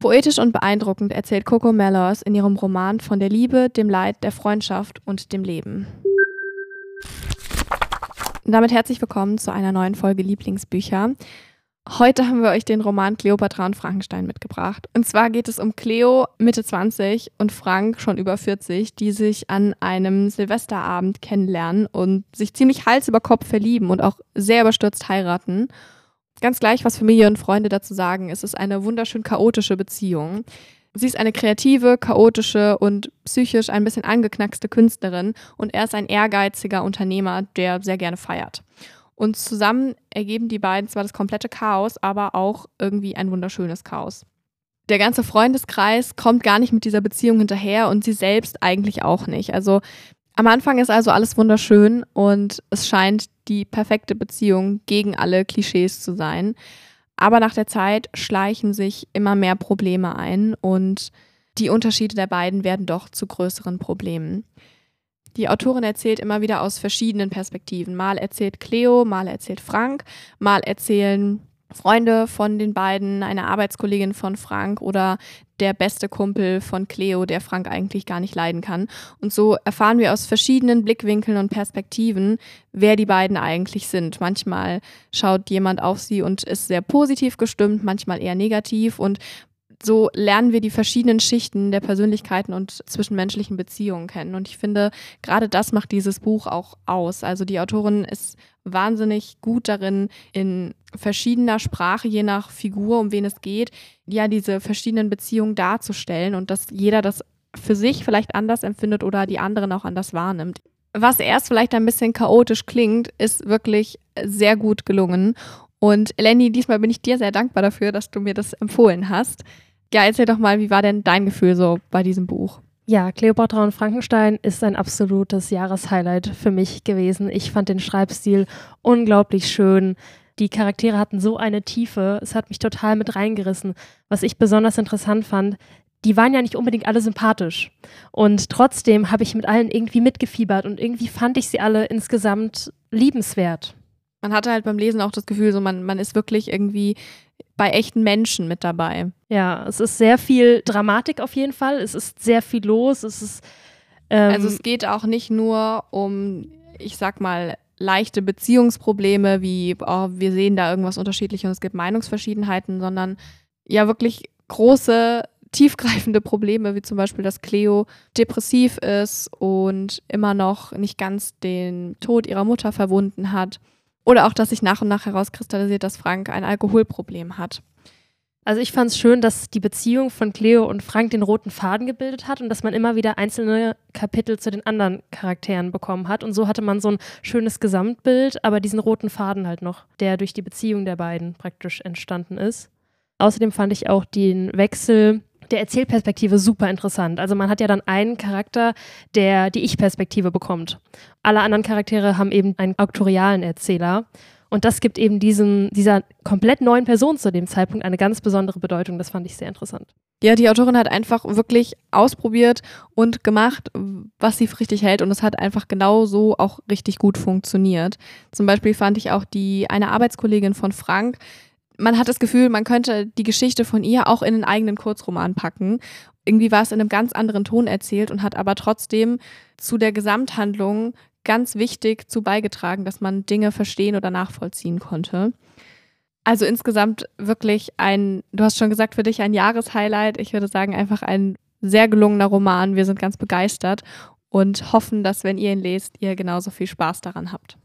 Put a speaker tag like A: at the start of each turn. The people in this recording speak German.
A: Poetisch und beeindruckend erzählt Coco Mellors in ihrem Roman von der Liebe, dem Leid, der Freundschaft und dem Leben. Und damit herzlich willkommen zu einer neuen Folge Lieblingsbücher. Heute haben wir euch den Roman Cleopatra und Frankenstein mitgebracht. Und zwar geht es um Cleo Mitte 20 und Frank schon über 40, die sich an einem Silvesterabend kennenlernen und sich ziemlich Hals über Kopf verlieben und auch sehr überstürzt heiraten. Ganz gleich, was Familie und Freunde dazu sagen, es ist eine wunderschön chaotische Beziehung. Sie ist eine kreative, chaotische und psychisch ein bisschen angeknackste Künstlerin und er ist ein ehrgeiziger Unternehmer, der sehr gerne feiert. Und zusammen ergeben die beiden zwar das komplette Chaos, aber auch irgendwie ein wunderschönes Chaos. Der ganze Freundeskreis kommt gar nicht mit dieser Beziehung hinterher und sie selbst eigentlich auch nicht. Also am Anfang ist also alles wunderschön und es scheint die perfekte Beziehung gegen alle Klischees zu sein. Aber nach der Zeit schleichen sich immer mehr Probleme ein und die Unterschiede der beiden werden doch zu größeren Problemen. Die Autorin erzählt immer wieder aus verschiedenen Perspektiven. Mal erzählt Cleo, mal erzählt Frank, mal erzählen Freunde von den beiden, eine Arbeitskollegin von Frank oder der beste Kumpel von Cleo, der Frank eigentlich gar nicht leiden kann. Und so erfahren wir aus verschiedenen Blickwinkeln und Perspektiven, wer die beiden eigentlich sind. Manchmal schaut jemand auf sie und ist sehr positiv gestimmt, manchmal eher negativ. Und so lernen wir die verschiedenen Schichten der Persönlichkeiten und zwischenmenschlichen Beziehungen kennen. Und ich finde, gerade das macht dieses Buch auch aus. Also die Autorin ist wahnsinnig gut darin, in verschiedener Sprache, je nach Figur, um wen es geht, ja, diese verschiedenen Beziehungen darzustellen und dass jeder das für sich vielleicht anders empfindet oder die anderen auch anders wahrnimmt. Was erst vielleicht ein bisschen chaotisch klingt, ist wirklich sehr gut gelungen. Und Lenny, diesmal bin ich dir sehr dankbar dafür, dass du mir das empfohlen hast. Ja, erzähl doch mal, wie war denn dein Gefühl so bei diesem Buch?
B: Ja, Cleopatra und Frankenstein ist ein absolutes Jahreshighlight für mich gewesen. Ich fand den Schreibstil unglaublich schön. Die Charaktere hatten so eine Tiefe. Es hat mich total mit reingerissen. Was ich besonders interessant fand, die waren ja nicht unbedingt alle sympathisch. Und trotzdem habe ich mit allen irgendwie mitgefiebert und irgendwie fand ich sie alle insgesamt liebenswert.
A: Man hatte halt beim Lesen auch das Gefühl, so man, man ist wirklich irgendwie bei echten Menschen mit dabei.
B: Ja, es ist sehr viel Dramatik auf jeden Fall. Es ist sehr viel los. Es ist.
A: Ähm also es geht auch nicht nur um, ich sag mal, leichte Beziehungsprobleme, wie oh, wir sehen da irgendwas unterschiedlich und es gibt Meinungsverschiedenheiten, sondern ja wirklich große, tiefgreifende Probleme, wie zum Beispiel, dass Cleo depressiv ist und immer noch nicht ganz den Tod ihrer Mutter verwunden hat. Oder auch, dass sich nach und nach herauskristallisiert, dass Frank ein Alkoholproblem hat.
B: Also ich fand es schön, dass die Beziehung von Cleo und Frank den roten Faden gebildet hat und dass man immer wieder einzelne Kapitel zu den anderen Charakteren bekommen hat. Und so hatte man so ein schönes Gesamtbild, aber diesen roten Faden halt noch, der durch die Beziehung der beiden praktisch entstanden ist. Außerdem fand ich auch den Wechsel der Erzählperspektive super interessant. Also man hat ja dann einen Charakter, der die Ich-Perspektive bekommt. Alle anderen Charaktere haben eben einen auktorialen Erzähler. Und das gibt eben diesen, dieser komplett neuen Person zu dem Zeitpunkt eine ganz besondere Bedeutung. Das fand ich sehr interessant.
A: Ja, die Autorin hat einfach wirklich ausprobiert und gemacht, was sie für richtig hält. Und es hat einfach genau so auch richtig gut funktioniert. Zum Beispiel fand ich auch die eine Arbeitskollegin von Frank, man hat das Gefühl, man könnte die Geschichte von ihr auch in einen eigenen Kurzroman packen. Irgendwie war es in einem ganz anderen Ton erzählt und hat aber trotzdem zu der Gesamthandlung ganz wichtig zu beigetragen, dass man Dinge verstehen oder nachvollziehen konnte. Also insgesamt wirklich ein, du hast schon gesagt, für dich ein Jahreshighlight. Ich würde sagen, einfach ein sehr gelungener Roman. Wir sind ganz begeistert und hoffen, dass, wenn ihr ihn lest, ihr genauso viel Spaß daran habt.